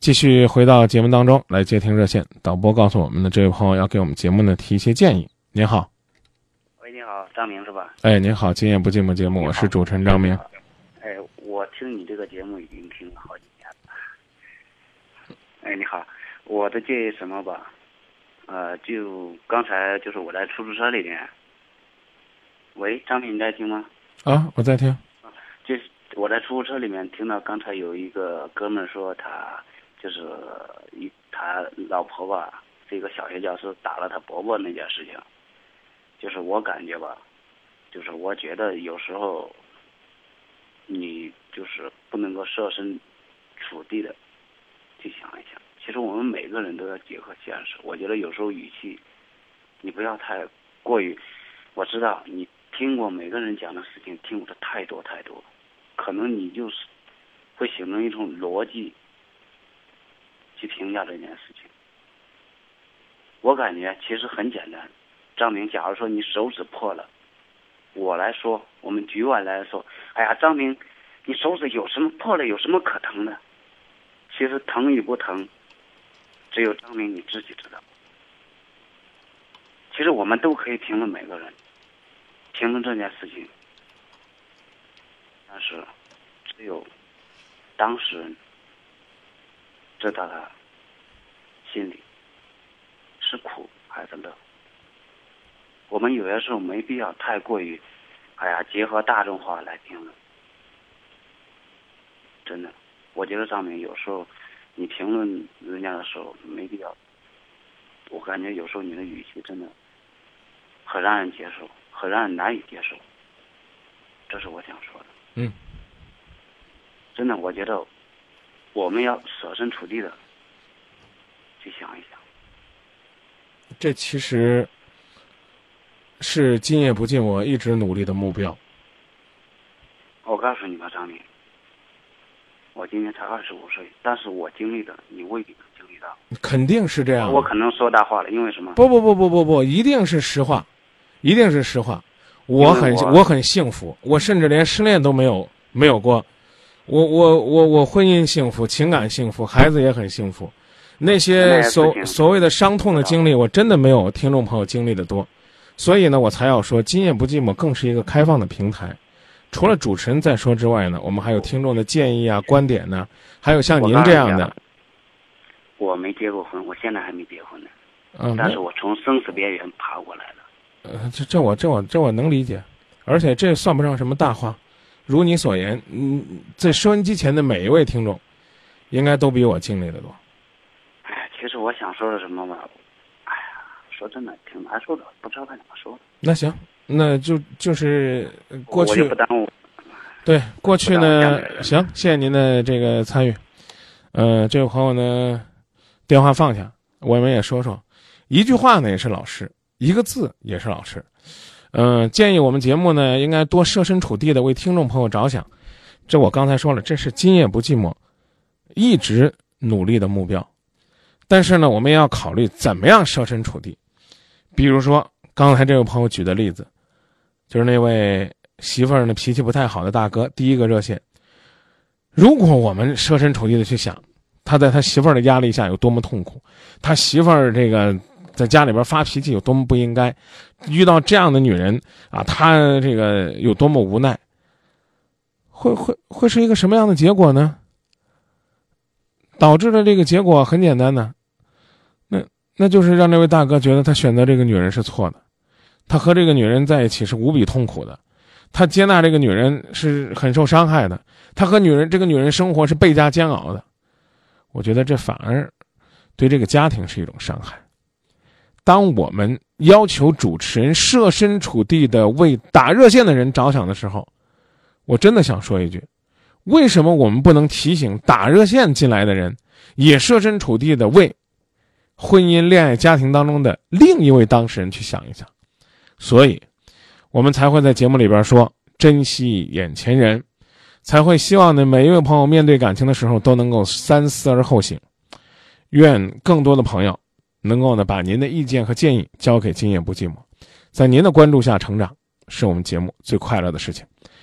继续回到节目当中来接听热线，导播告诉我们的这位朋友要给我们节目呢提一些建议。您好，喂，你好，张明是吧？哎，您好，今夜不寂寞节目，我是主持人张明。哎，我听你这个节目已经听了好几年了。哎，你好，我的建议什么吧？呃，就刚才就是我在出租车里面。喂，张明，你在听吗？啊，我在听。就是我在出租车里面听到刚才有一个哥们说他。就是一他老婆吧，是一个小学教师，打了他伯伯那件事情，就是我感觉吧，就是我觉得有时候，你就是不能够设身处地的去想一想。其实我们每个人都要结合现实。我觉得有时候语气，你不要太过于。我知道你听过每个人讲的事情，听过的太多太多，可能你就是会形成一种逻辑。去评价这件事情，我感觉其实很简单。张明，假如说你手指破了，我来说，我们局外来说，哎呀，张明，你手指有什么破了？有什么可疼的？其实疼与不疼，只有张明你自己知道。其实我们都可以评论每个人，评论这件事情，但是只有当事人。知道他心里是苦还是乐？我们有些时候没必要太过于，哎呀，结合大众化来评论。真的，我觉得张明有时候你评论人家的时候没必要。我感觉有时候你的语气真的很让人接受，很让人难以接受。这是我想说的。嗯。真的，我觉得。我们要设身处地的去想一想，这其实是今夜不寂寞一直努力的目标。我告诉你吧，张明，我今年才二十五岁，但是我经历的你未必能经历到。肯定是这样。我可能说大话了，因为什么？不不不不不不，一定是实话，一定是实话。我很我很幸福，我甚至连失恋都没有没有过。我我我我婚姻幸福，情感幸福，孩子也很幸福。那些所所谓的伤痛的经历，我真的没有听众朋友经历的多。所以呢，我才要说，今夜不寂寞更是一个开放的平台。除了主持人在说之外呢，我们还有听众的建议啊、观点呢，还有像您这样的。我没结过婚，我现在还没结婚呢。嗯。但是我从生死边缘爬过来了。呃，这这我这我这我能理解，而且这算不上什么大话。如你所言，嗯，在收音机前的每一位听众，应该都比我经历的多。哎，其实我想说的什么吧，哎呀，说真的挺难受的，不知道该怎么说。那行，那就就是过去。不耽误。对，过去呢，行，谢谢您的这个参与。呃，这位朋友呢，电话放下，我们也说说，一句话呢也是老师，一个字也是老师。嗯，建议我们节目呢，应该多设身处地的为听众朋友着想。这我刚才说了，这是今夜不寂寞一直努力的目标。但是呢，我们也要考虑怎么样设身处地。比如说刚才这位朋友举的例子，就是那位媳妇儿呢脾气不太好的大哥，第一个热线。如果我们设身处地的去想，他在他媳妇儿的压力下有多么痛苦，他媳妇儿这个。在家里边发脾气有多么不应该，遇到这样的女人啊，他这个有多么无奈，会会会是一个什么样的结果呢？导致的这个结果很简单的，那那就是让这位大哥觉得他选择这个女人是错的，他和这个女人在一起是无比痛苦的，他接纳这个女人是很受伤害的，他和女人这个女人生活是倍加煎熬的，我觉得这反而对这个家庭是一种伤害。当我们要求主持人设身处地的为打热线的人着想的时候，我真的想说一句：为什么我们不能提醒打热线进来的人，也设身处地的为婚姻、恋爱、家庭当中的另一位当事人去想一想？所以，我们才会在节目里边说珍惜眼前人，才会希望呢每一位朋友面对感情的时候都能够三思而后行。愿更多的朋友。能够呢，把您的意见和建议交给今夜不寂寞，在您的关注下成长，是我们节目最快乐的事情。